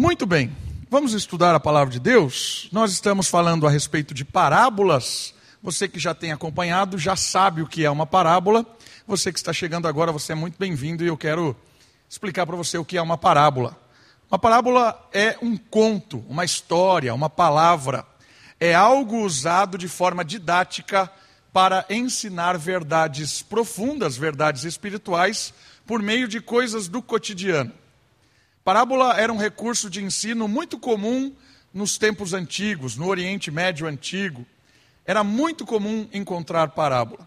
Muito bem, vamos estudar a palavra de Deus. Nós estamos falando a respeito de parábolas. Você que já tem acompanhado já sabe o que é uma parábola. Você que está chegando agora, você é muito bem-vindo e eu quero explicar para você o que é uma parábola. Uma parábola é um conto, uma história, uma palavra. É algo usado de forma didática para ensinar verdades profundas, verdades espirituais, por meio de coisas do cotidiano. Parábola era um recurso de ensino muito comum nos tempos antigos, no Oriente Médio antigo. Era muito comum encontrar parábola.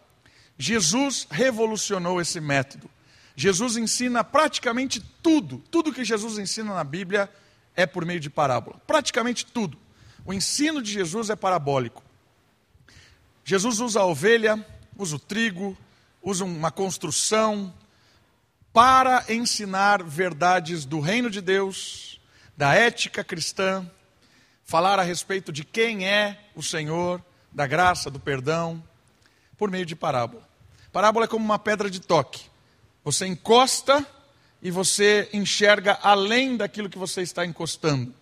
Jesus revolucionou esse método. Jesus ensina praticamente tudo, tudo que Jesus ensina na Bíblia é por meio de parábola. Praticamente tudo. O ensino de Jesus é parabólico. Jesus usa a ovelha, usa o trigo, usa uma construção para ensinar verdades do reino de Deus, da ética cristã, falar a respeito de quem é o Senhor, da graça, do perdão, por meio de parábola. Parábola é como uma pedra de toque. Você encosta e você enxerga além daquilo que você está encostando.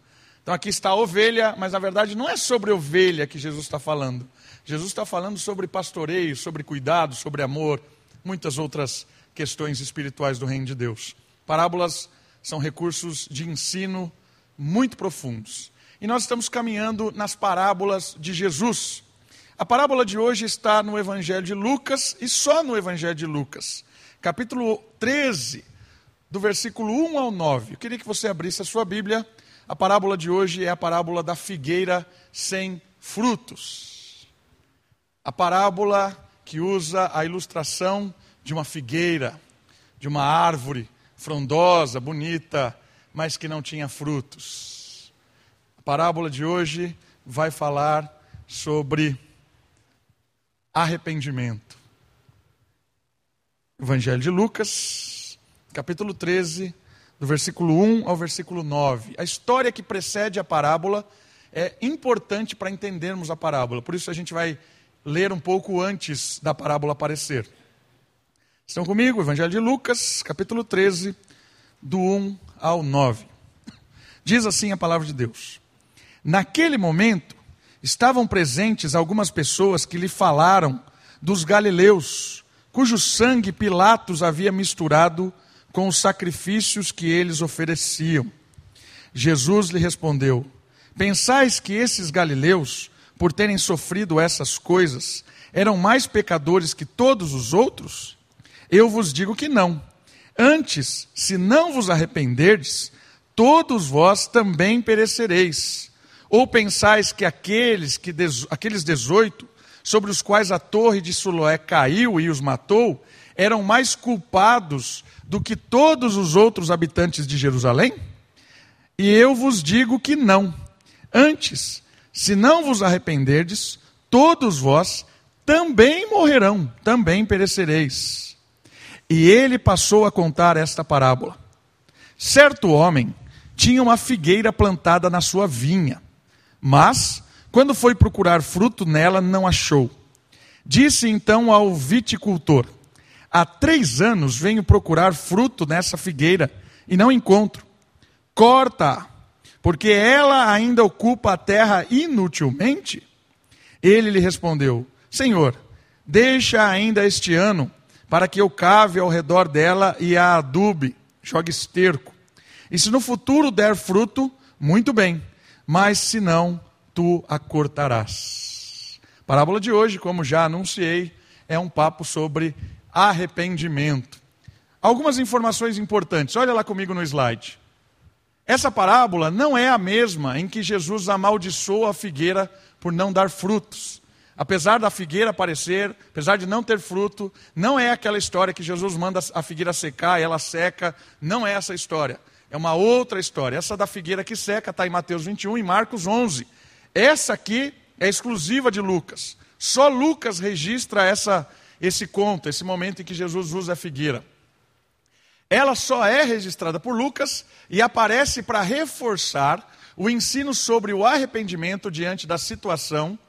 Então aqui está a ovelha, mas na verdade não é sobre ovelha que Jesus está falando. Jesus está falando sobre pastoreio, sobre cuidado, sobre amor, muitas outras questões espirituais do reino de Deus. Parábolas são recursos de ensino muito profundos. E nós estamos caminhando nas parábolas de Jesus. A parábola de hoje está no Evangelho de Lucas e só no Evangelho de Lucas, capítulo 13, do versículo 1 ao 9. Eu queria que você abrisse a sua Bíblia. A parábola de hoje é a parábola da figueira sem frutos a parábola que usa a ilustração de uma figueira, de uma árvore frondosa, bonita, mas que não tinha frutos. A parábola de hoje vai falar sobre arrependimento. Evangelho de Lucas, capítulo 13, do versículo 1 ao versículo 9. A história que precede a parábola é importante para entendermos a parábola, por isso a gente vai ler um pouco antes da parábola aparecer. Estão comigo? Evangelho de Lucas, capítulo 13, do 1 ao 9. Diz assim a palavra de Deus: Naquele momento, estavam presentes algumas pessoas que lhe falaram dos galileus, cujo sangue Pilatos havia misturado com os sacrifícios que eles ofereciam. Jesus lhe respondeu: Pensais que esses galileus por terem sofrido essas coisas, eram mais pecadores que todos os outros? Eu vos digo que não. Antes, se não vos arrependerdes, todos vós também perecereis. Ou pensais que aqueles que aqueles dezoito, sobre os quais a torre de Siloé caiu e os matou, eram mais culpados do que todos os outros habitantes de Jerusalém? E eu vos digo que não. Antes, se não vos arrependerdes, todos vós também morrerão, também perecereis. E ele passou a contar esta parábola. Certo homem tinha uma figueira plantada na sua vinha, mas, quando foi procurar fruto nela, não achou. Disse então ao viticultor: Há três anos venho procurar fruto nessa figueira e não encontro. Corta-a porque ela ainda ocupa a terra inutilmente? Ele lhe respondeu: Senhor, deixa ainda este ano, para que eu cave ao redor dela e a adube, jogue esterco. E se no futuro der fruto, muito bem, mas se não, tu a cortarás. A parábola de hoje, como já anunciei, é um papo sobre arrependimento. Algumas informações importantes, olha lá comigo no slide. Essa parábola não é a mesma em que Jesus amaldiçoa a figueira por não dar frutos. Apesar da figueira aparecer, apesar de não ter fruto, não é aquela história que Jesus manda a figueira secar e ela seca. Não é essa história. É uma outra história. Essa da figueira que seca está em Mateus 21 e Marcos 11. Essa aqui é exclusiva de Lucas. Só Lucas registra essa, esse conto, esse momento em que Jesus usa a figueira ela só é registrada por Lucas e aparece para reforçar o ensino sobre o arrependimento diante da situação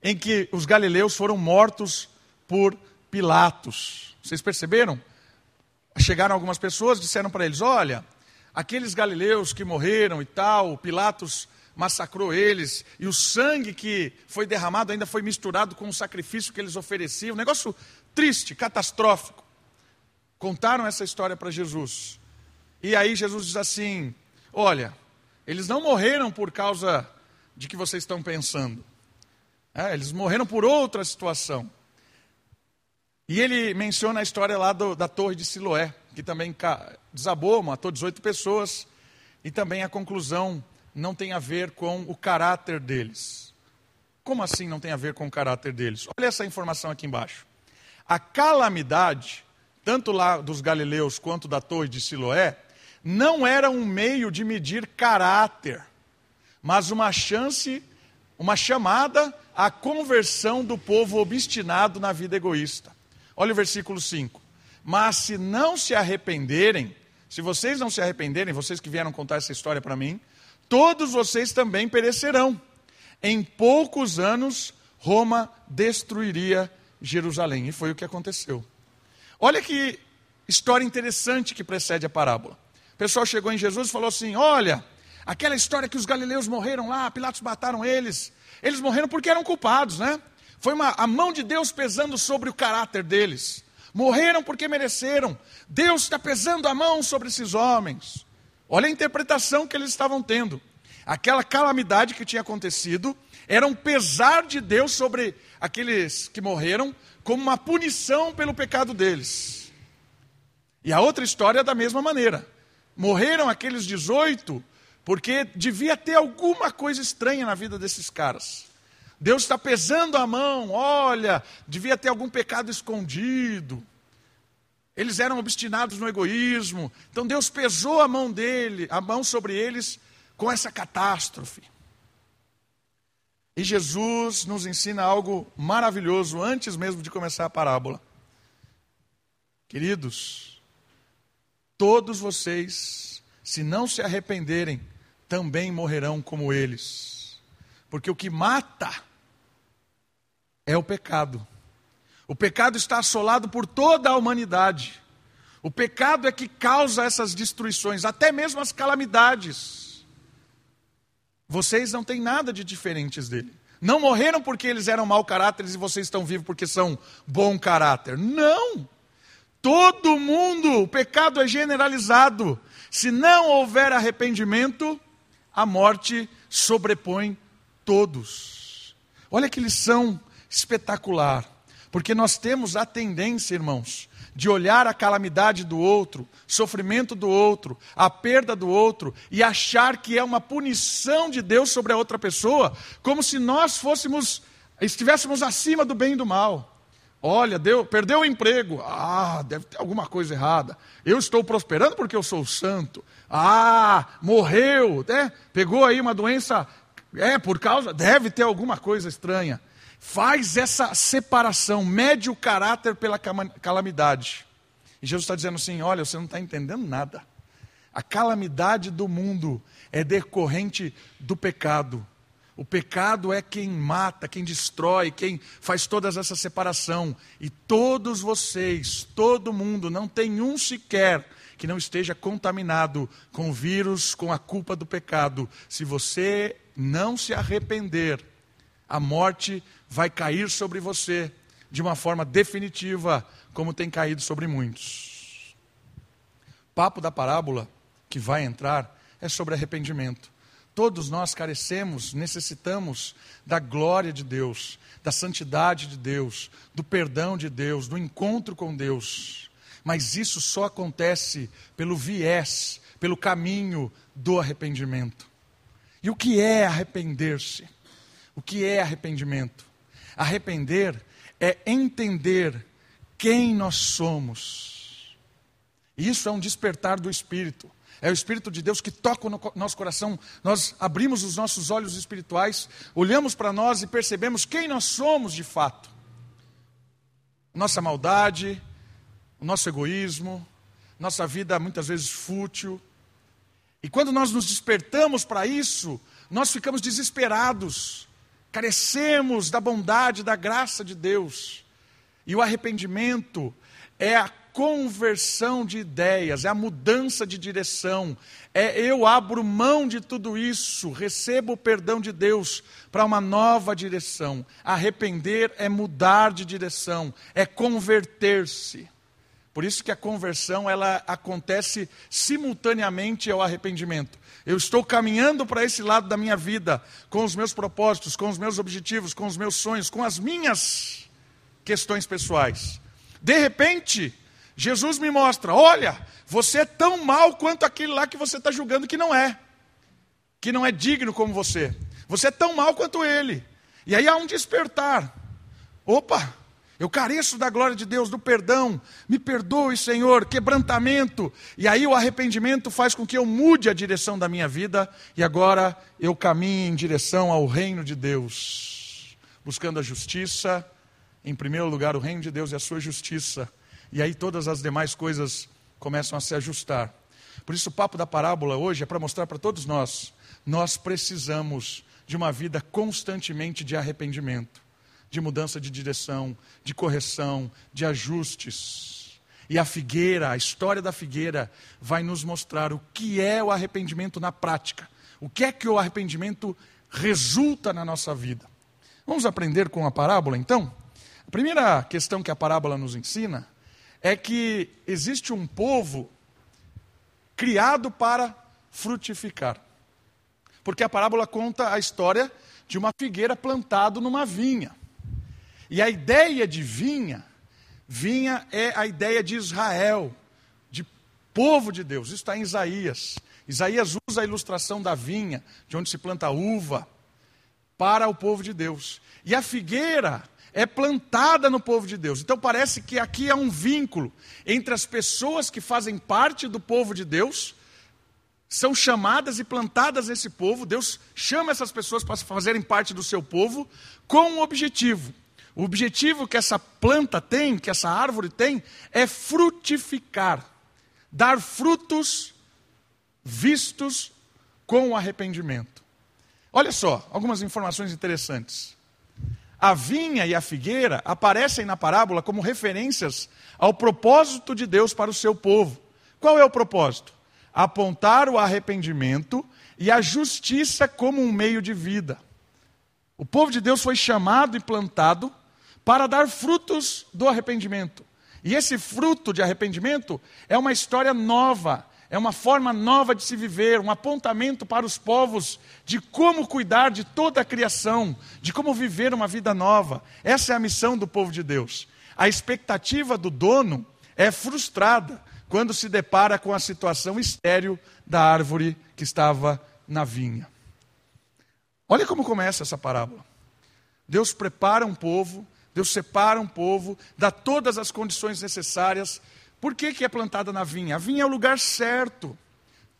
em que os galileus foram mortos por Pilatos. Vocês perceberam? Chegaram algumas pessoas, disseram para eles: Olha, aqueles galileus que morreram e tal, Pilatos massacrou eles, e o sangue que foi derramado ainda foi misturado com o sacrifício que eles ofereciam. Negócio triste, catastrófico. Contaram essa história para Jesus. E aí Jesus diz assim: Olha, eles não morreram por causa de que vocês estão pensando. É, eles morreram por outra situação. E ele menciona a história lá do, da torre de Siloé, que também desabou, matou 18 pessoas, e também a conclusão não tem a ver com o caráter deles. Como assim não tem a ver com o caráter deles? Olha essa informação aqui embaixo. A calamidade, tanto lá dos galileus quanto da torre de Siloé, não era um meio de medir caráter, mas uma chance, uma chamada à conversão do povo obstinado na vida egoísta. Olha o versículo 5. Mas se não se arrependerem, se vocês não se arrependerem, vocês que vieram contar essa história para mim, todos vocês também perecerão. Em poucos anos, Roma destruiria Jerusalém. E foi o que aconteceu. Olha que história interessante que precede a parábola. O pessoal chegou em Jesus e falou assim: Olha, aquela história que os galileus morreram lá, Pilatos mataram eles. Eles morreram porque eram culpados, né? Foi uma, a mão de Deus pesando sobre o caráter deles. Morreram porque mereceram. Deus está pesando a mão sobre esses homens. Olha a interpretação que eles estavam tendo. Aquela calamidade que tinha acontecido era um pesar de Deus sobre aqueles que morreram, como uma punição pelo pecado deles. E a outra história é da mesma maneira. Morreram aqueles 18 porque devia ter alguma coisa estranha na vida desses caras. Deus está pesando a mão, olha, devia ter algum pecado escondido. Eles eram obstinados no egoísmo. Então Deus pesou a mão dele, a mão sobre eles com essa catástrofe. E Jesus nos ensina algo maravilhoso antes mesmo de começar a parábola. Queridos, todos vocês, se não se arrependerem, também morrerão como eles. Porque o que mata é o pecado. O pecado está assolado por toda a humanidade. O pecado é que causa essas destruições, até mesmo as calamidades. Vocês não têm nada de diferentes dele. Não morreram porque eles eram mau caráter e vocês estão vivos porque são bom caráter. Não! Todo mundo, o pecado é generalizado. Se não houver arrependimento, a morte sobrepõe todos. Olha que lição espetacular. Porque nós temos a tendência, irmãos, de olhar a calamidade do outro, sofrimento do outro, a perda do outro e achar que é uma punição de Deus sobre a outra pessoa, como se nós fôssemos estivéssemos acima do bem e do mal. Olha, deu, perdeu o emprego. Ah, deve ter alguma coisa errada. Eu estou prosperando porque eu sou santo. Ah, morreu, né? Pegou aí uma doença, é por causa, deve ter alguma coisa estranha faz essa separação, mede o caráter pela calamidade. E Jesus está dizendo assim: olha, você não está entendendo nada. A calamidade do mundo é decorrente do pecado. O pecado é quem mata, quem destrói, quem faz toda essa separação. E todos vocês, todo mundo, não tem um sequer que não esteja contaminado com o vírus, com a culpa do pecado. Se você não se arrepender, a morte vai cair sobre você de uma forma definitiva, como tem caído sobre muitos. Papo da parábola que vai entrar é sobre arrependimento. Todos nós carecemos, necessitamos da glória de Deus, da santidade de Deus, do perdão de Deus, do encontro com Deus. Mas isso só acontece pelo viés, pelo caminho do arrependimento. E o que é arrepender-se? O que é arrependimento? Arrepender é entender quem nós somos. Isso é um despertar do Espírito. É o Espírito de Deus que toca no nosso coração. Nós abrimos os nossos olhos espirituais, olhamos para nós e percebemos quem nós somos de fato. Nossa maldade, o nosso egoísmo, nossa vida muitas vezes fútil. E quando nós nos despertamos para isso, nós ficamos desesperados carecemos da bondade, da graça de Deus. E o arrependimento é a conversão de ideias, é a mudança de direção, é eu abro mão de tudo isso, recebo o perdão de Deus para uma nova direção. Arrepender é mudar de direção, é converter-se. Por isso que a conversão ela acontece simultaneamente ao arrependimento. Eu estou caminhando para esse lado da minha vida, com os meus propósitos, com os meus objetivos, com os meus sonhos, com as minhas questões pessoais. De repente, Jesus me mostra: olha, você é tão mal quanto aquele lá que você está julgando que não é, que não é digno como você. Você é tão mal quanto ele. E aí há um despertar. Opa, eu careço da glória de Deus, do perdão. Me perdoe, Senhor, quebrantamento. E aí o arrependimento faz com que eu mude a direção da minha vida e agora eu caminhe em direção ao reino de Deus, buscando a justiça, em primeiro lugar o reino de Deus e a sua justiça e aí todas as demais coisas começam a se ajustar. Por isso, o papo da parábola hoje é para mostrar para todos nós: nós precisamos de uma vida constantemente de arrependimento, de mudança de direção, de correção, de ajustes. E a figueira, a história da figueira, vai nos mostrar o que é o arrependimento na prática. O que é que o arrependimento resulta na nossa vida. Vamos aprender com a parábola, então? A primeira questão que a parábola nos ensina é que existe um povo criado para frutificar. Porque a parábola conta a história de uma figueira plantada numa vinha. E a ideia de vinha, vinha é a ideia de Israel, de povo de Deus. Isso está em Isaías. Isaías usa a ilustração da vinha, de onde se planta uva, para o povo de Deus. E a figueira é plantada no povo de Deus. Então parece que aqui há um vínculo entre as pessoas que fazem parte do povo de Deus, são chamadas e plantadas nesse povo, Deus chama essas pessoas para fazerem parte do seu povo, com um objetivo. O objetivo que essa planta tem, que essa árvore tem, é frutificar, dar frutos vistos com arrependimento. Olha só, algumas informações interessantes. A vinha e a figueira aparecem na parábola como referências ao propósito de Deus para o seu povo. Qual é o propósito? Apontar o arrependimento e a justiça como um meio de vida. O povo de Deus foi chamado e plantado para dar frutos do arrependimento. E esse fruto de arrependimento é uma história nova, é uma forma nova de se viver, um apontamento para os povos de como cuidar de toda a criação, de como viver uma vida nova. Essa é a missão do povo de Deus. A expectativa do dono é frustrada quando se depara com a situação estéril da árvore que estava na vinha. Olha como começa essa parábola. Deus prepara um povo, Deus separa um povo, dá todas as condições necessárias por que, que é plantada na vinha? A vinha é o lugar certo.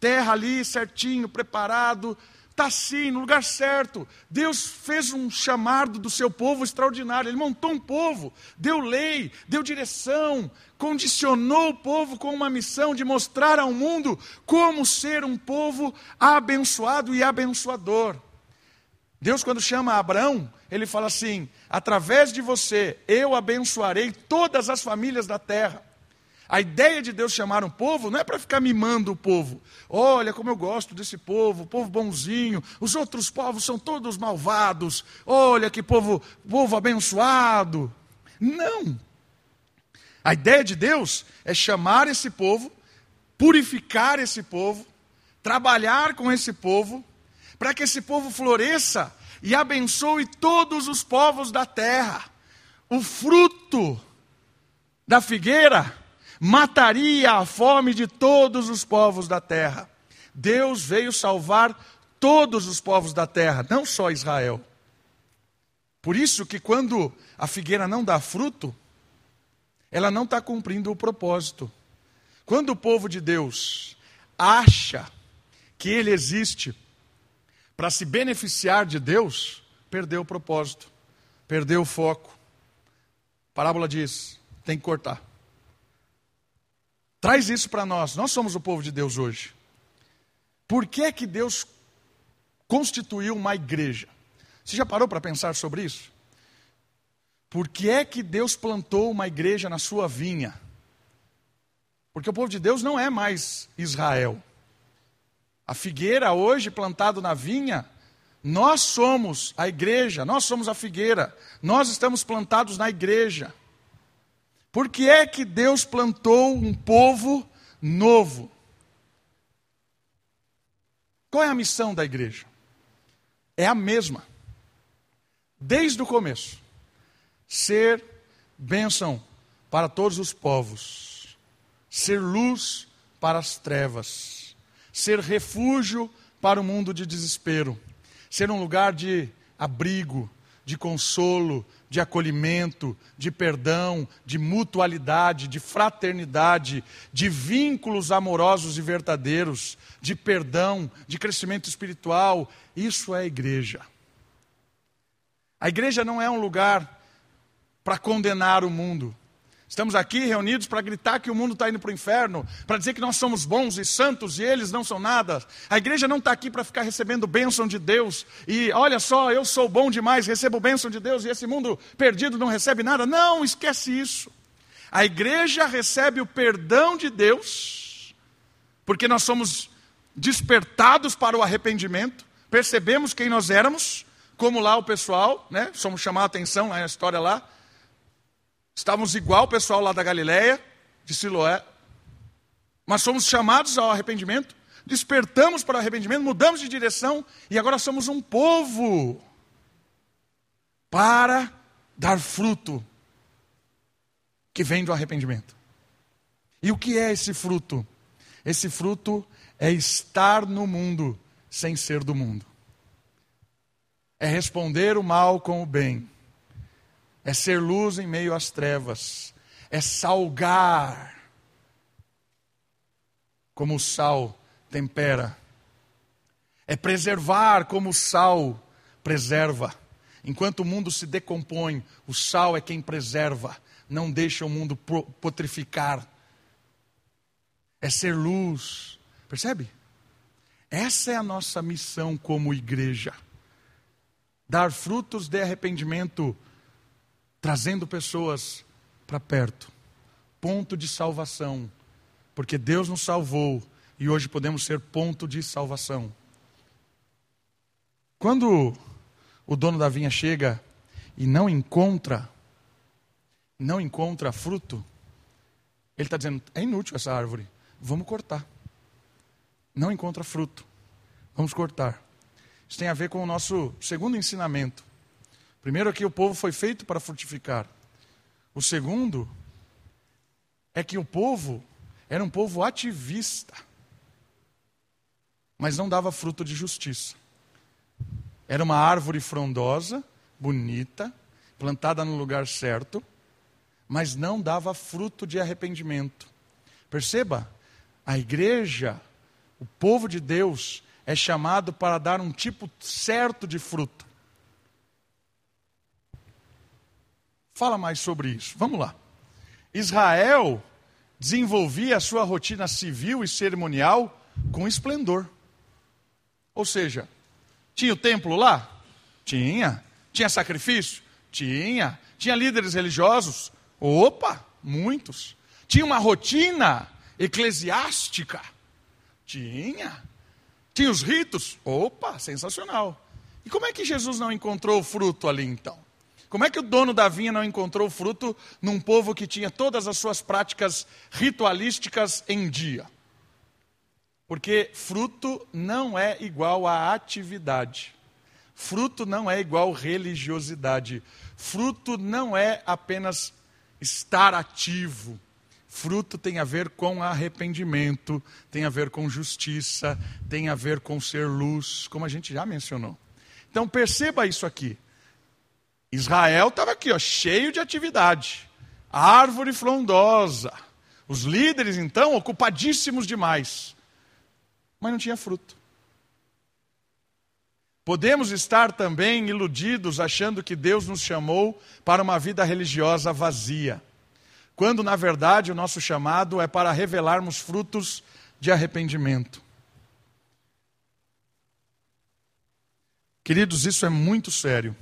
Terra ali certinho, preparado, está assim, no lugar certo. Deus fez um chamado do seu povo extraordinário. Ele montou um povo, deu lei, deu direção, condicionou o povo com uma missão de mostrar ao mundo como ser um povo abençoado e abençoador. Deus, quando chama Abraão, ele fala assim: através de você eu abençoarei todas as famílias da terra. A ideia de Deus chamar um povo não é para ficar mimando o povo. Olha como eu gosto desse povo, povo bonzinho. Os outros povos são todos malvados. Olha que povo, povo abençoado. Não. A ideia de Deus é chamar esse povo, purificar esse povo, trabalhar com esse povo, para que esse povo floresça e abençoe todos os povos da terra. O fruto da figueira mataria a fome de todos os povos da terra. Deus veio salvar todos os povos da terra, não só Israel. Por isso que quando a figueira não dá fruto, ela não está cumprindo o propósito. Quando o povo de Deus acha que ele existe para se beneficiar de Deus, perdeu o propósito, perdeu o foco. A parábola diz: tem que cortar. Traz isso para nós. Nós somos o povo de Deus hoje. Por que é que Deus constituiu uma igreja? Você já parou para pensar sobre isso? Por que é que Deus plantou uma igreja na sua vinha? Porque o povo de Deus não é mais Israel. A figueira hoje plantado na vinha, nós somos a igreja, nós somos a figueira, nós estamos plantados na igreja. Por que é que Deus plantou um povo novo? Qual é a missão da igreja? É a mesma. Desde o começo. Ser bênção para todos os povos ser luz para as trevas, ser refúgio para o mundo de desespero, ser um lugar de abrigo, de consolo, de acolhimento, de perdão, de mutualidade, de fraternidade, de vínculos amorosos e verdadeiros, de perdão, de crescimento espiritual. Isso é a igreja. A igreja não é um lugar para condenar o mundo. Estamos aqui reunidos para gritar que o mundo está indo para o inferno, para dizer que nós somos bons e santos e eles não são nada. A igreja não está aqui para ficar recebendo bênção de Deus e olha só, eu sou bom demais, recebo bênção de Deus e esse mundo perdido não recebe nada. Não, esquece isso. A igreja recebe o perdão de Deus, porque nós somos despertados para o arrependimento, percebemos quem nós éramos, como lá o pessoal, né? Somos chamar a atenção na história lá Estávamos igual o pessoal lá da Galileia, de Siloé, mas somos chamados ao arrependimento, despertamos para o arrependimento, mudamos de direção e agora somos um povo para dar fruto que vem do arrependimento. E o que é esse fruto? Esse fruto é estar no mundo sem ser do mundo. É responder o mal com o bem é ser luz em meio às trevas, é salgar, como o sal tempera, é preservar como o sal preserva. Enquanto o mundo se decompõe, o sal é quem preserva, não deixa o mundo putrificar. É ser luz, percebe? Essa é a nossa missão como igreja. Dar frutos de arrependimento trazendo pessoas para perto. Ponto de salvação. Porque Deus nos salvou e hoje podemos ser ponto de salvação. Quando o dono da vinha chega e não encontra, não encontra fruto, ele está dizendo: é inútil essa árvore, vamos cortar. Não encontra fruto, vamos cortar. Isso tem a ver com o nosso segundo ensinamento. Primeiro, é que o povo foi feito para frutificar. O segundo é que o povo era um povo ativista, mas não dava fruto de justiça. Era uma árvore frondosa, bonita, plantada no lugar certo, mas não dava fruto de arrependimento. Perceba, a igreja, o povo de Deus, é chamado para dar um tipo certo de fruto. Fala mais sobre isso. Vamos lá. Israel desenvolvia a sua rotina civil e cerimonial com esplendor. Ou seja, tinha o templo lá? Tinha. Tinha sacrifício? Tinha. Tinha líderes religiosos? Opa, muitos. Tinha uma rotina eclesiástica? Tinha. Tinha os ritos? Opa, sensacional. E como é que Jesus não encontrou o fruto ali então? Como é que o dono da vinha não encontrou fruto num povo que tinha todas as suas práticas ritualísticas em dia? Porque fruto não é igual a atividade. Fruto não é igual religiosidade. Fruto não é apenas estar ativo. Fruto tem a ver com arrependimento, tem a ver com justiça, tem a ver com ser luz, como a gente já mencionou. Então perceba isso aqui. Israel estava aqui, ó, cheio de atividade, árvore frondosa. Os líderes, então, ocupadíssimos demais, mas não tinha fruto. Podemos estar também iludidos achando que Deus nos chamou para uma vida religiosa vazia, quando na verdade o nosso chamado é para revelarmos frutos de arrependimento. Queridos, isso é muito sério.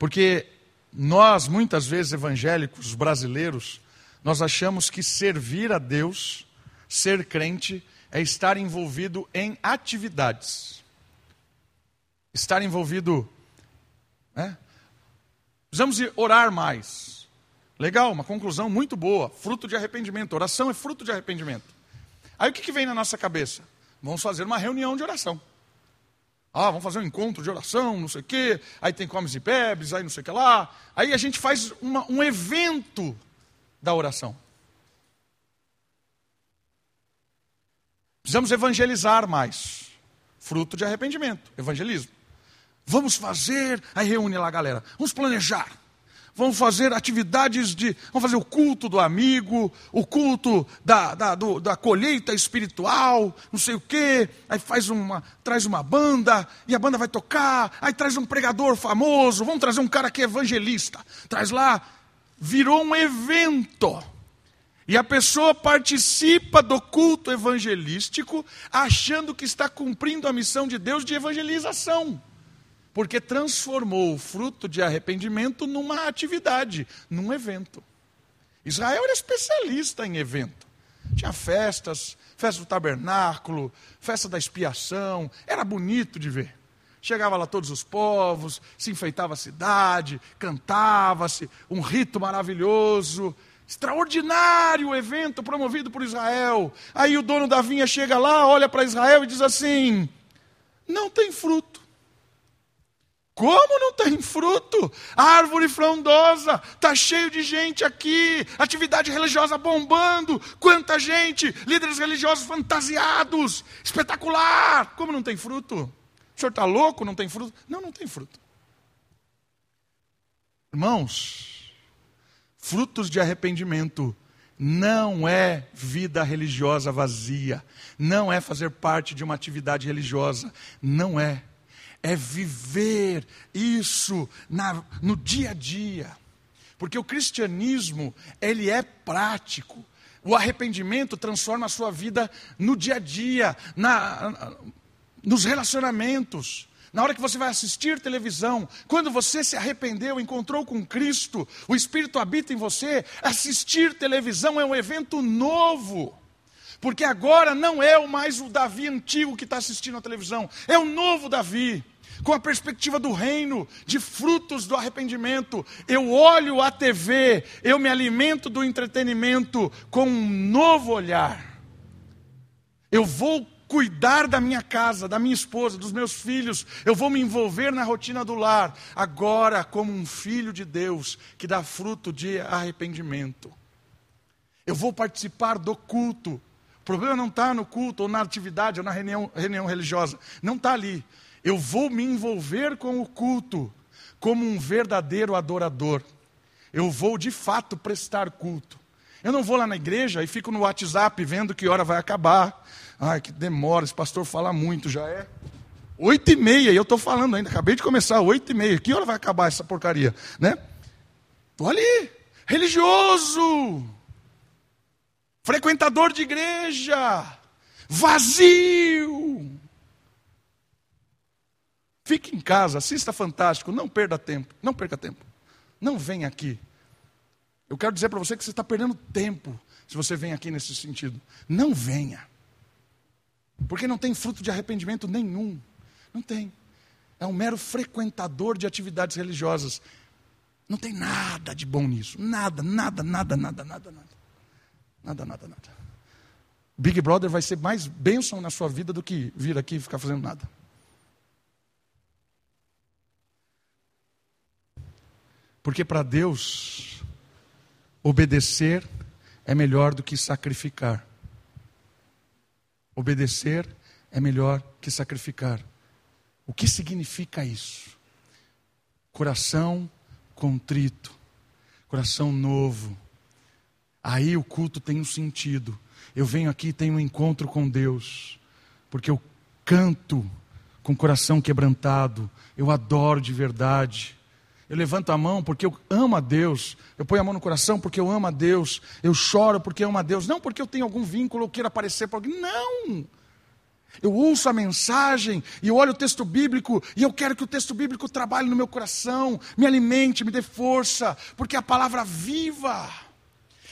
Porque nós, muitas vezes evangélicos brasileiros, nós achamos que servir a Deus ser crente é estar envolvido em atividades. Estar envolvido. Né? Precisamos orar mais. Legal, uma conclusão muito boa. Fruto de arrependimento. Oração é fruto de arrependimento. Aí o que, que vem na nossa cabeça? Vamos fazer uma reunião de oração. Ah, vamos fazer um encontro de oração, não sei o quê. Aí tem comes e bebes, aí não sei o que lá. Aí a gente faz uma, um evento da oração. Precisamos evangelizar mais. Fruto de arrependimento, evangelismo. Vamos fazer, aí reúne lá a galera. Vamos planejar. Vamos fazer atividades de. Vamos fazer o culto do amigo, o culto da, da, do, da colheita espiritual, não sei o quê. Aí faz uma. traz uma banda, e a banda vai tocar, aí traz um pregador famoso, vamos trazer um cara que é evangelista. Traz lá. Virou um evento. E a pessoa participa do culto evangelístico achando que está cumprindo a missão de Deus de evangelização. Porque transformou o fruto de arrependimento numa atividade, num evento. Israel era especialista em evento. Tinha festas, festa do tabernáculo, festa da expiação, era bonito de ver. Chegava lá todos os povos, se enfeitava a cidade, cantava-se, um rito maravilhoso. Extraordinário evento promovido por Israel. Aí o dono da vinha chega lá, olha para Israel e diz assim: não tem fruto. Como não tem fruto? Árvore frondosa, está cheio de gente aqui, atividade religiosa bombando, quanta gente, líderes religiosos fantasiados, espetacular. Como não tem fruto? O senhor está louco? Não tem fruto? Não, não tem fruto. Irmãos, frutos de arrependimento não é vida religiosa vazia, não é fazer parte de uma atividade religiosa, não é. É viver isso na, no dia a dia. Porque o cristianismo, ele é prático. O arrependimento transforma a sua vida no dia a dia, na, nos relacionamentos. Na hora que você vai assistir televisão, quando você se arrependeu, encontrou com Cristo, o Espírito habita em você, assistir televisão é um evento novo. Porque agora não é o mais o Davi antigo que está assistindo a televisão, é o novo Davi, com a perspectiva do reino, de frutos do arrependimento. Eu olho a TV, eu me alimento do entretenimento com um novo olhar. Eu vou cuidar da minha casa, da minha esposa, dos meus filhos, eu vou me envolver na rotina do lar, agora como um filho de Deus que dá fruto de arrependimento. Eu vou participar do culto. Problema não está no culto, ou na atividade, ou na reunião, reunião religiosa. Não está ali. Eu vou me envolver com o culto, como um verdadeiro adorador. Eu vou de fato prestar culto. Eu não vou lá na igreja e fico no WhatsApp vendo que hora vai acabar. Ai, que demora, esse pastor fala muito, já é. Oito e meia, e eu estou falando ainda, acabei de começar, oito e meia. Que hora vai acabar essa porcaria? Né? Estou ali, religioso, frequentador de igreja, vazio. Fique em casa, assista Fantástico, não perda tempo, não perca tempo. Não venha aqui eu quero dizer para você que você está perdendo tempo se você vem aqui nesse sentido. Não venha. Porque não tem fruto de arrependimento nenhum. Não tem. É um mero frequentador de atividades religiosas. Não tem nada de bom nisso. Nada, nada, nada, nada, nada, nada. Nada, nada, nada. Big Brother vai ser mais bênção na sua vida do que vir aqui e ficar fazendo nada. Porque para Deus, Obedecer é melhor do que sacrificar. Obedecer é melhor que sacrificar. O que significa isso? Coração contrito, coração novo. Aí o culto tem um sentido. Eu venho aqui e tenho um encontro com Deus, porque eu canto com coração quebrantado, eu adoro de verdade. Eu levanto a mão porque eu amo a Deus. Eu ponho a mão no coração porque eu amo a Deus. Eu choro porque eu amo a Deus. Não porque eu tenho algum vínculo ou queira aparecer para alguém. Não! Eu ouço a mensagem e olho o texto bíblico e eu quero que o texto bíblico trabalhe no meu coração, me alimente, me dê força, porque é a palavra viva.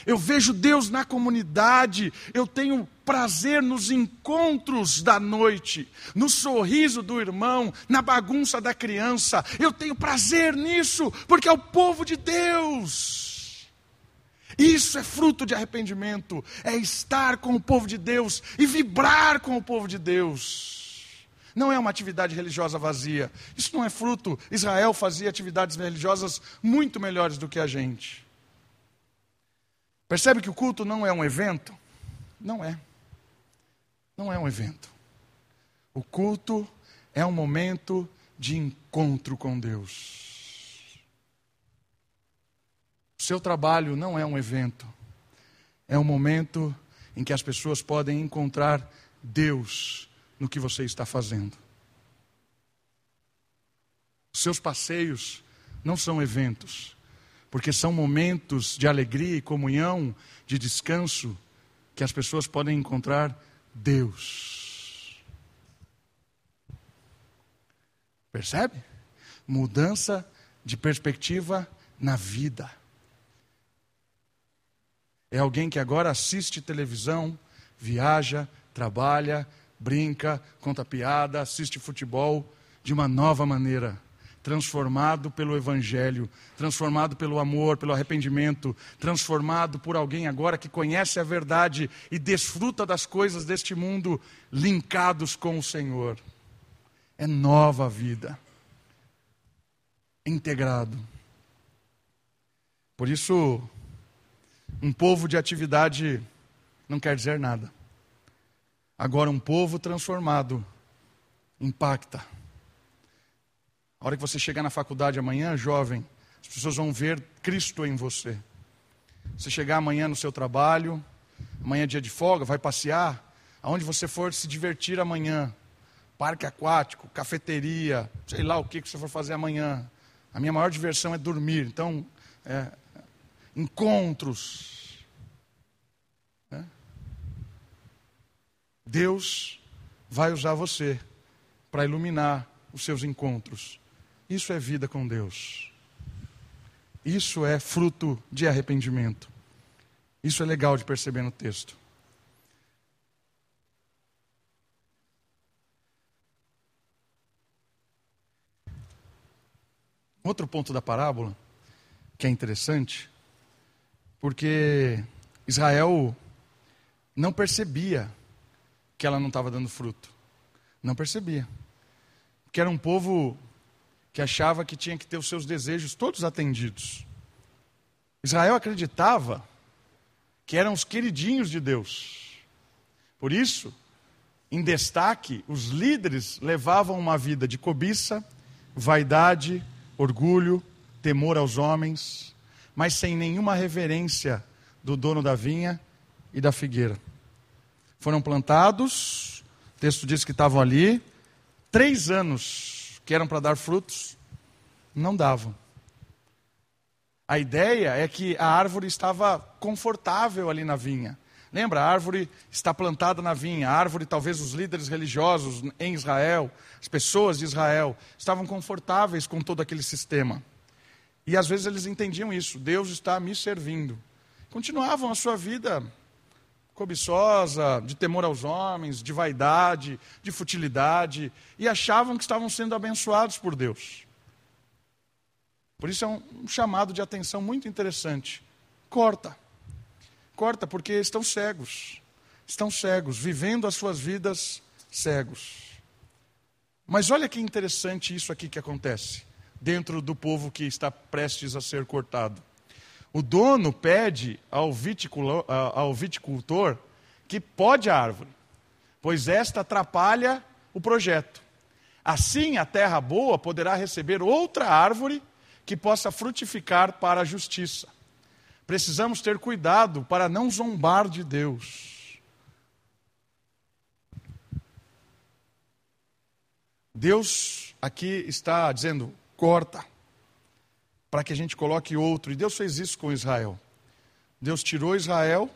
Eu vejo Deus na comunidade, eu tenho prazer nos encontros da noite, no sorriso do irmão, na bagunça da criança. Eu tenho prazer nisso, porque é o povo de Deus. Isso é fruto de arrependimento, é estar com o povo de Deus e vibrar com o povo de Deus. Não é uma atividade religiosa vazia. Isso não é fruto. Israel fazia atividades religiosas muito melhores do que a gente. Percebe que o culto não é um evento? Não é. Não é um evento. O culto é um momento de encontro com Deus. O seu trabalho não é um evento. É um momento em que as pessoas podem encontrar Deus no que você está fazendo. Os seus passeios não são eventos porque são momentos de alegria e comunhão, de descanso, que as pessoas podem encontrar Deus. Percebe? Mudança de perspectiva na vida. É alguém que agora assiste televisão, viaja, trabalha, brinca, conta piada, assiste futebol de uma nova maneira transformado pelo Evangelho, transformado pelo amor, pelo arrependimento, transformado por alguém agora que conhece a verdade e desfruta das coisas deste mundo, linkados com o Senhor. É nova vida, integrado. Por isso, um povo de atividade não quer dizer nada. Agora, um povo transformado impacta a hora que você chegar na faculdade amanhã, jovem, as pessoas vão ver Cristo em você. Você chegar amanhã no seu trabalho, amanhã é dia de folga, vai passear, aonde você for se divertir amanhã, parque aquático, cafeteria, sei lá o que, que você for fazer amanhã. A minha maior diversão é dormir, então, é, encontros. Né? Deus vai usar você para iluminar os seus encontros isso é vida com Deus. Isso é fruto de arrependimento. Isso é legal de perceber no texto. Outro ponto da parábola, que é interessante, porque Israel não percebia que ela não estava dando fruto. Não percebia. Porque era um povo que achava que tinha que ter os seus desejos todos atendidos. Israel acreditava que eram os queridinhos de Deus. Por isso, em destaque, os líderes levavam uma vida de cobiça, vaidade, orgulho, temor aos homens, mas sem nenhuma reverência do dono da vinha e da figueira. Foram plantados, o texto diz que estavam ali, três anos que eram para dar frutos, não davam. A ideia é que a árvore estava confortável ali na vinha. Lembra, a árvore está plantada na vinha. A árvore, talvez os líderes religiosos em Israel, as pessoas de Israel, estavam confortáveis com todo aquele sistema. E às vezes eles entendiam isso: Deus está me servindo. Continuavam a sua vida cobiçosa, de temor aos homens, de vaidade, de futilidade, e achavam que estavam sendo abençoados por Deus. Por isso é um chamado de atenção muito interessante. Corta. Corta porque estão cegos. Estão cegos, vivendo as suas vidas cegos. Mas olha que interessante isso aqui que acontece dentro do povo que está prestes a ser cortado. O dono pede ao, ao viticultor que pode a árvore, pois esta atrapalha o projeto. Assim, a terra boa poderá receber outra árvore que possa frutificar para a justiça. Precisamos ter cuidado para não zombar de Deus. Deus aqui está dizendo: corta para que a gente coloque outro. E Deus fez isso com Israel. Deus tirou Israel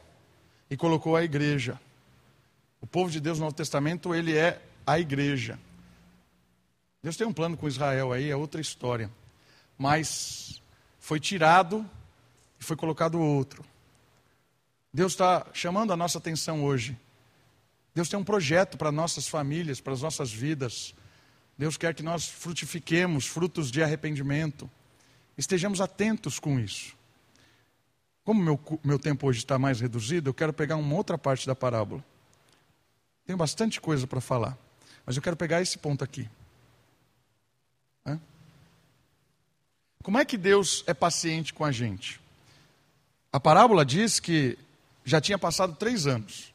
e colocou a igreja. O povo de Deus no Novo Testamento, ele é a igreja. Deus tem um plano com Israel aí, é outra história. Mas foi tirado e foi colocado outro. Deus está chamando a nossa atenção hoje. Deus tem um projeto para nossas famílias, para as nossas vidas. Deus quer que nós frutifiquemos frutos de arrependimento. Estejamos atentos com isso. Como meu, meu tempo hoje está mais reduzido, eu quero pegar uma outra parte da parábola. Tenho bastante coisa para falar, mas eu quero pegar esse ponto aqui. Hã? Como é que Deus é paciente com a gente? A parábola diz que já tinha passado três anos.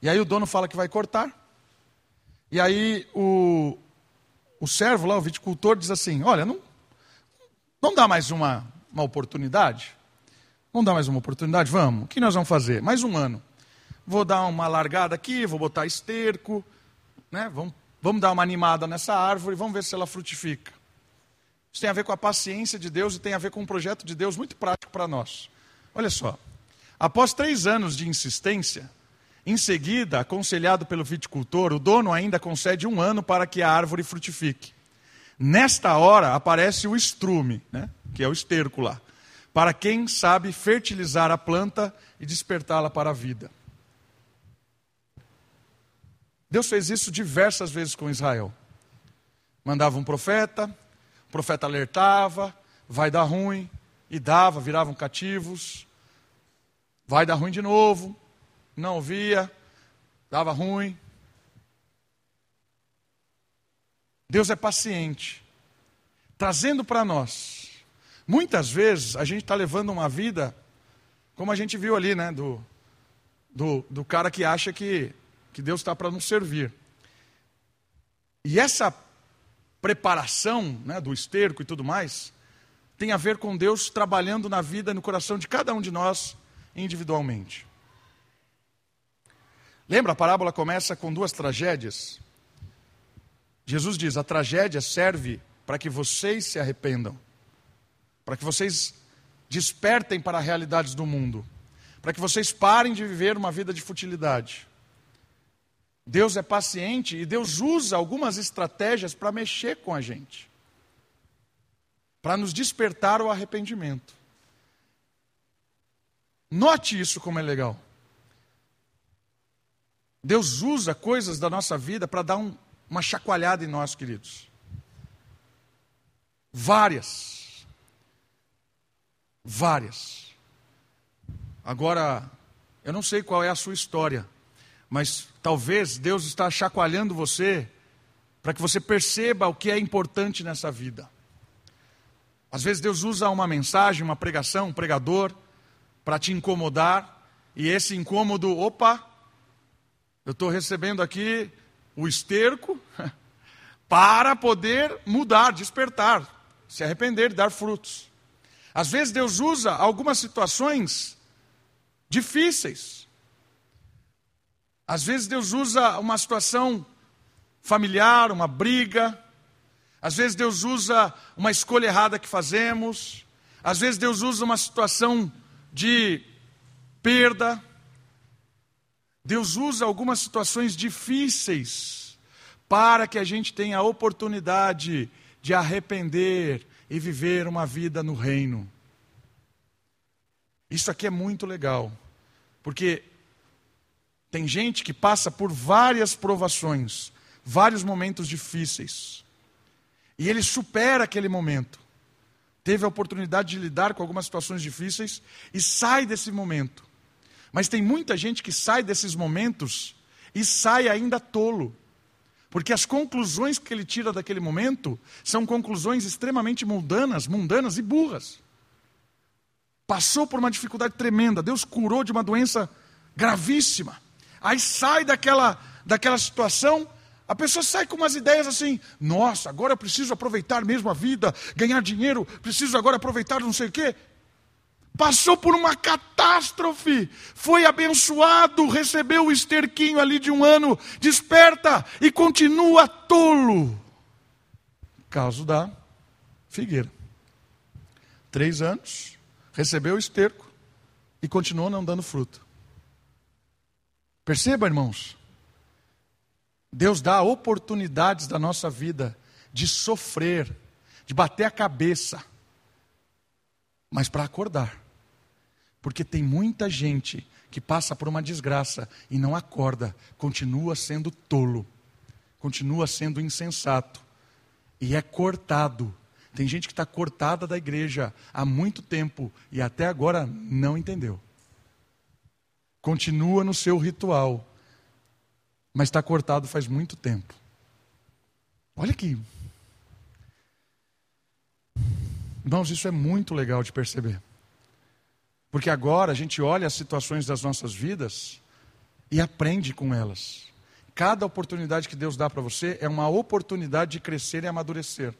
E aí o dono fala que vai cortar. E aí o, o servo lá, o viticultor, diz assim: Olha, não, não dá mais uma, uma oportunidade? Vamos dar mais uma oportunidade? Vamos. O que nós vamos fazer? Mais um ano. Vou dar uma largada aqui, vou botar esterco, né? vamos, vamos dar uma animada nessa árvore, vamos ver se ela frutifica. Isso tem a ver com a paciência de Deus e tem a ver com um projeto de Deus muito prático para nós. Olha só, após três anos de insistência, em seguida, aconselhado pelo viticultor, o dono ainda concede um ano para que a árvore frutifique. Nesta hora aparece o estrume, né? que é o esterco lá, para quem sabe fertilizar a planta e despertá-la para a vida. Deus fez isso diversas vezes com Israel. Mandava um profeta, o profeta alertava, vai dar ruim, e dava, viravam cativos. Vai dar ruim de novo, não ouvia, dava ruim. Deus é paciente, trazendo para nós. Muitas vezes a gente está levando uma vida, como a gente viu ali, né? Do, do, do cara que acha que, que Deus está para nos servir. E essa preparação né, do esterco e tudo mais, tem a ver com Deus trabalhando na vida e no coração de cada um de nós individualmente. Lembra, a parábola começa com duas tragédias. Jesus diz: a tragédia serve para que vocês se arrependam, para que vocês despertem para as realidades do mundo, para que vocês parem de viver uma vida de futilidade. Deus é paciente e Deus usa algumas estratégias para mexer com a gente, para nos despertar o arrependimento. Note isso como é legal. Deus usa coisas da nossa vida para dar um, uma chacoalhada em nós, queridos. Várias. Várias. Agora, eu não sei qual é a sua história, mas talvez Deus está chacoalhando você para que você perceba o que é importante nessa vida. Às vezes Deus usa uma mensagem, uma pregação, um pregador, para te incomodar, e esse incômodo, opa, eu estou recebendo aqui o esterco para poder mudar, despertar, se arrepender, dar frutos. Às vezes Deus usa algumas situações difíceis. Às vezes Deus usa uma situação familiar, uma briga. Às vezes Deus usa uma escolha errada que fazemos. Às vezes Deus usa uma situação de perda. Deus usa algumas situações difíceis para que a gente tenha a oportunidade de arrepender e viver uma vida no reino. Isso aqui é muito legal, porque tem gente que passa por várias provações, vários momentos difíceis, e ele supera aquele momento. Teve a oportunidade de lidar com algumas situações difíceis e sai desse momento. Mas tem muita gente que sai desses momentos e sai ainda tolo. Porque as conclusões que ele tira daquele momento são conclusões extremamente mundanas, mundanas e burras. Passou por uma dificuldade tremenda, Deus curou de uma doença gravíssima. Aí sai daquela, daquela situação, a pessoa sai com umas ideias assim: nossa, agora eu preciso aproveitar mesmo a vida, ganhar dinheiro, preciso agora aproveitar não sei o quê passou por uma catástrofe, foi abençoado, recebeu o esterquinho ali de um ano, desperta e continua tolo. Caso da figueira. Três anos, recebeu o esterco e continuou não dando fruto. Perceba, irmãos, Deus dá oportunidades da nossa vida de sofrer, de bater a cabeça, mas para acordar. Porque tem muita gente que passa por uma desgraça e não acorda, continua sendo tolo, continua sendo insensato e é cortado. Tem gente que está cortada da igreja há muito tempo e até agora não entendeu. Continua no seu ritual, mas está cortado faz muito tempo. Olha aqui. Irmãos, isso é muito legal de perceber. Porque agora a gente olha as situações das nossas vidas e aprende com elas. Cada oportunidade que Deus dá para você é uma oportunidade de crescer e amadurecer.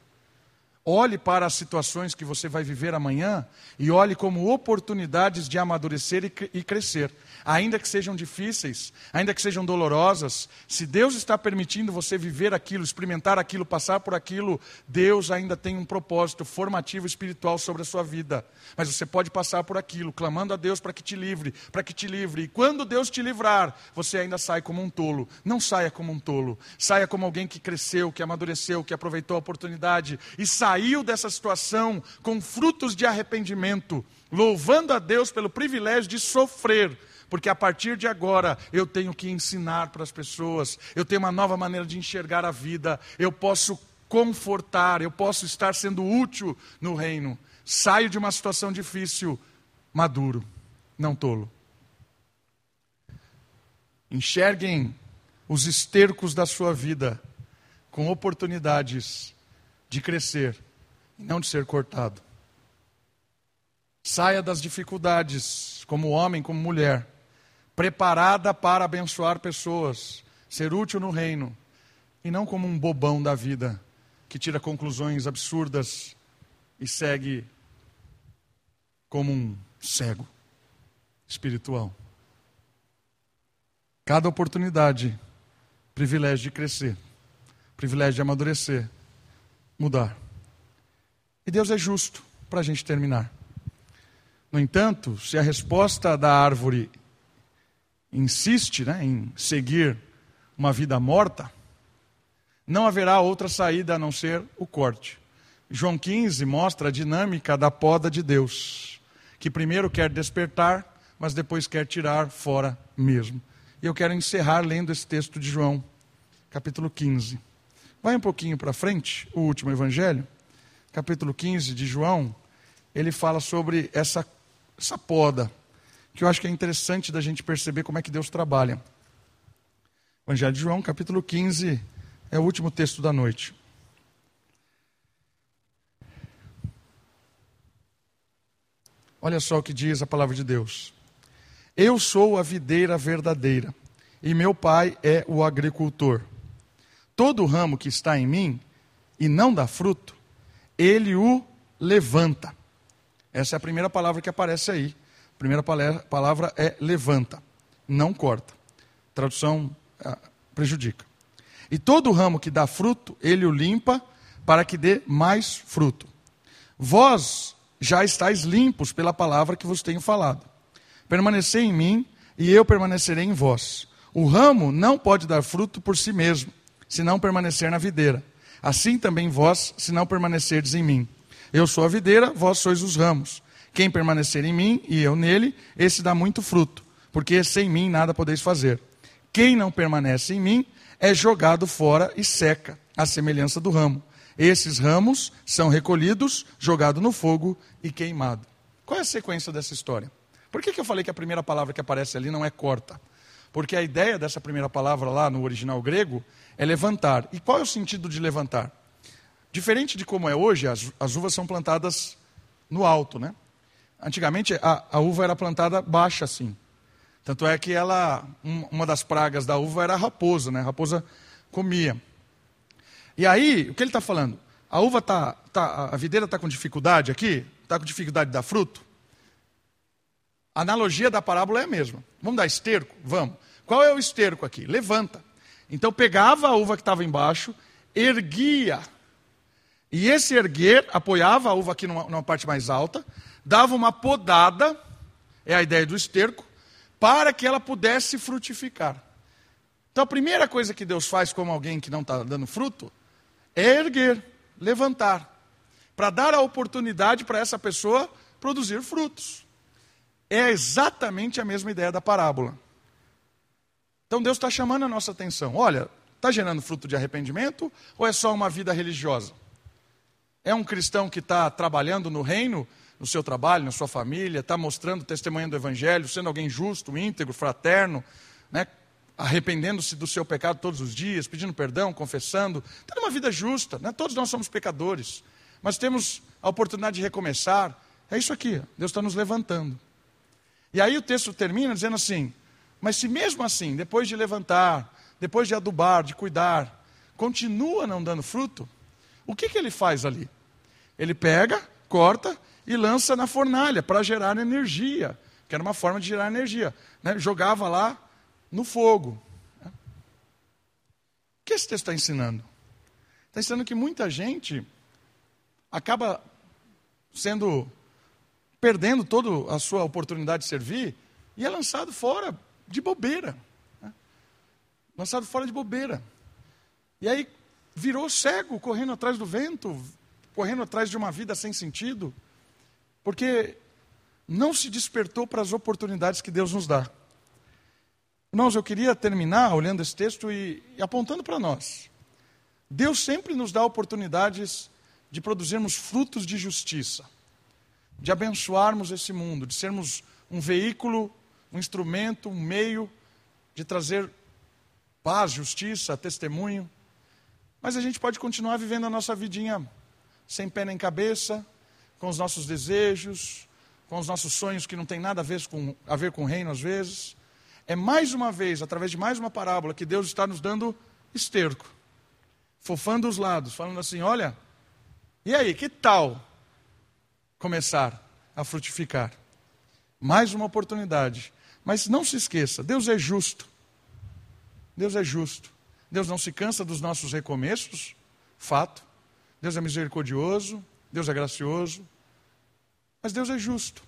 Olhe para as situações que você vai viver amanhã e olhe como oportunidades de amadurecer e, crescer ainda que sejam difíceis, ainda que sejam dolorosas, se Deus está permitindo você viver aquilo, experimentar aquilo, passar por aquilo, Deus ainda tem um propósito formativo espiritual sobre a sua vida. Mas você pode passar por aquilo, clamando a Deus para que te livre, para que te livre. E quando Deus te livrar, você ainda sai como um tolo. Não saia como um tolo, saia como alguém que cresceu, que amadureceu, que aproveitou a oportunidade e saiu dessa situação com frutos de arrependimento, louvando a Deus pelo privilégio de sofrer porque a partir de agora eu tenho que ensinar para as pessoas, eu tenho uma nova maneira de enxergar a vida, eu posso confortar, eu posso estar sendo útil no reino. Saio de uma situação difícil, maduro, não tolo. Enxerguem os estercos da sua vida com oportunidades de crescer e não de ser cortado. Saia das dificuldades, como homem, como mulher, preparada para abençoar pessoas, ser útil no reino, e não como um bobão da vida que tira conclusões absurdas e segue como um cego espiritual. Cada oportunidade, privilégio de crescer, privilégio de amadurecer, mudar. E Deus é justo para a gente terminar. No entanto, se a resposta da árvore insiste né, em seguir uma vida morta, não haverá outra saída a não ser o corte. João 15 mostra a dinâmica da poda de Deus, que primeiro quer despertar, mas depois quer tirar fora mesmo. E eu quero encerrar lendo esse texto de João, capítulo 15. Vai um pouquinho para frente, o último evangelho, capítulo 15 de João, ele fala sobre essa, essa poda que eu acho que é interessante da gente perceber como é que Deus trabalha. Evangelho de João, capítulo 15, é o último texto da noite. Olha só o que diz a palavra de Deus. Eu sou a videira verdadeira, e meu pai é o agricultor. Todo ramo que está em mim e não dá fruto, ele o levanta. Essa é a primeira palavra que aparece aí primeira palavra é levanta, não corta. Tradução ah, prejudica. E todo ramo que dá fruto, ele o limpa para que dê mais fruto. Vós já estáis limpos pela palavra que vos tenho falado. Permanecei em mim e eu permanecerei em vós. O ramo não pode dar fruto por si mesmo, se não permanecer na videira. Assim também vós, se não permanecerdes em mim. Eu sou a videira, vós sois os ramos. Quem permanecer em mim e eu nele, esse dá muito fruto, porque sem mim nada podeis fazer. Quem não permanece em mim é jogado fora e seca, à semelhança do ramo. Esses ramos são recolhidos, jogados no fogo e queimados. Qual é a sequência dessa história? Por que, que eu falei que a primeira palavra que aparece ali não é corta? Porque a ideia dessa primeira palavra lá no original grego é levantar. E qual é o sentido de levantar? Diferente de como é hoje, as, as uvas são plantadas no alto, né? Antigamente a, a uva era plantada baixa assim. Tanto é que ela, um, uma das pragas da uva era a raposa, né? A raposa comia. E aí, o que ele está falando? A uva tá, tá a videira está com dificuldade aqui, está com dificuldade de dar fruto. A analogia da parábola é a mesma. Vamos dar esterco? Vamos. Qual é o esterco aqui? Levanta. Então pegava a uva que estava embaixo, erguia. E esse erguer apoiava a uva aqui numa, numa parte mais alta, dava uma podada, é a ideia do esterco, para que ela pudesse frutificar. Então a primeira coisa que Deus faz como alguém que não está dando fruto é erguer, levantar, para dar a oportunidade para essa pessoa produzir frutos. É exatamente a mesma ideia da parábola. Então Deus está chamando a nossa atenção. Olha, está gerando fruto de arrependimento ou é só uma vida religiosa? É um cristão que está trabalhando no reino, no seu trabalho, na sua família, está mostrando, testemunhando o evangelho, sendo alguém justo, íntegro, fraterno, né? arrependendo-se do seu pecado todos os dias, pedindo perdão, confessando, tendo uma vida justa. Né? Todos nós somos pecadores, mas temos a oportunidade de recomeçar. É isso aqui, Deus está nos levantando. E aí o texto termina dizendo assim: Mas se mesmo assim, depois de levantar, depois de adubar, de cuidar, continua não dando fruto, o que, que ele faz ali? Ele pega, corta e lança na fornalha para gerar energia, que era uma forma de gerar energia. Né? Jogava lá no fogo. O que esse texto está ensinando? Está ensinando que muita gente acaba sendo perdendo toda a sua oportunidade de servir e é lançado fora de bobeira. Né? Lançado fora de bobeira. E aí virou cego, correndo atrás do vento, correndo atrás de uma vida sem sentido, porque não se despertou para as oportunidades que Deus nos dá. Irmãos, eu queria terminar olhando esse texto e, e apontando para nós. Deus sempre nos dá oportunidades de produzirmos frutos de justiça, de abençoarmos esse mundo, de sermos um veículo, um instrumento, um meio de trazer paz, justiça, testemunho. Mas a gente pode continuar vivendo a nossa vidinha sem pé nem cabeça, com os nossos desejos, com os nossos sonhos que não tem nada a ver com, a ver com o reino às vezes. É mais uma vez, através de mais uma parábola, que Deus está nos dando esterco, fofando os lados, falando assim: olha, e aí, que tal começar a frutificar? Mais uma oportunidade. Mas não se esqueça: Deus é justo. Deus é justo. Deus não se cansa dos nossos recomeços, fato. Deus é misericordioso, Deus é gracioso. Mas Deus é justo.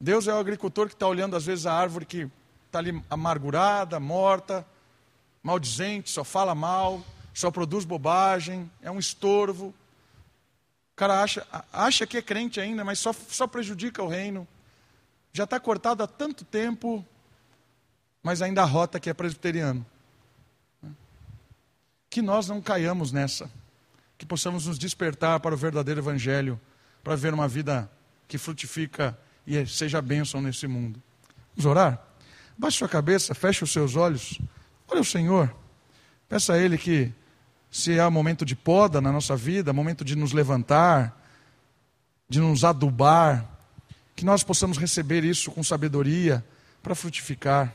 Deus é o agricultor que está olhando, às vezes, a árvore que está ali amargurada, morta, maldizente, só fala mal, só produz bobagem, é um estorvo. O cara acha, acha que é crente ainda, mas só, só prejudica o reino. Já está cortado há tanto tempo, mas ainda rota que é presbiteriano. Que nós não caiamos nessa, que possamos nos despertar para o verdadeiro evangelho, para ver uma vida que frutifica e seja bênção nesse mundo. Vamos orar? Baixe sua cabeça, feche os seus olhos. Olha o Senhor. Peça a Ele que, se é momento de poda na nossa vida, momento de nos levantar, de nos adubar, que nós possamos receber isso com sabedoria para frutificar.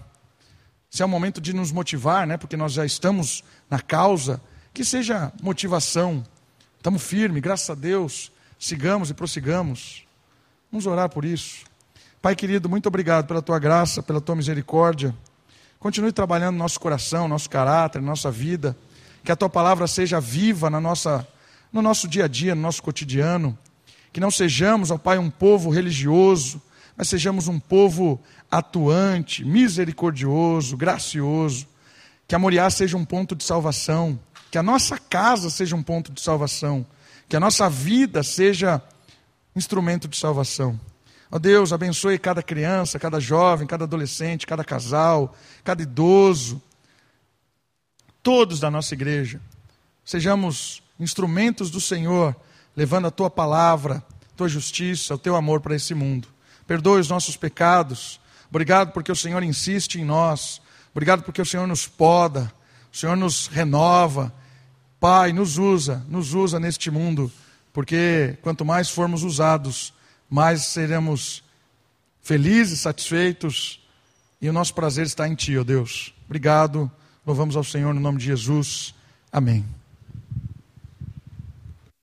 Se é o momento de nos motivar, né, porque nós já estamos na causa, que seja motivação. Estamos firmes, graças a Deus. Sigamos e prossigamos. Vamos orar por isso. Pai querido, muito obrigado pela tua graça, pela tua misericórdia. Continue trabalhando no nosso coração, nosso caráter, nossa vida. Que a tua palavra seja viva na nossa, no nosso dia a dia, no nosso cotidiano. Que não sejamos, ó Pai, um povo religioso, mas sejamos um povo atuante, misericordioso, gracioso. Que a Moriá seja um ponto de salvação. Que a nossa casa seja um ponto de salvação. Que a nossa vida seja instrumento de salvação. Ó Deus, abençoe cada criança, cada jovem, cada adolescente, cada casal, cada idoso, todos da nossa igreja. Sejamos instrumentos do Senhor, levando a tua palavra, tua justiça, o teu amor para esse mundo. Perdoe os nossos pecados. Obrigado porque o Senhor insiste em nós. Obrigado porque o Senhor nos poda, o Senhor nos renova. Pai, nos usa, nos usa neste mundo porque quanto mais formos usados, mais seremos felizes, satisfeitos, e o nosso prazer está em Ti, ó Deus. Obrigado, louvamos ao Senhor no nome de Jesus. Amém.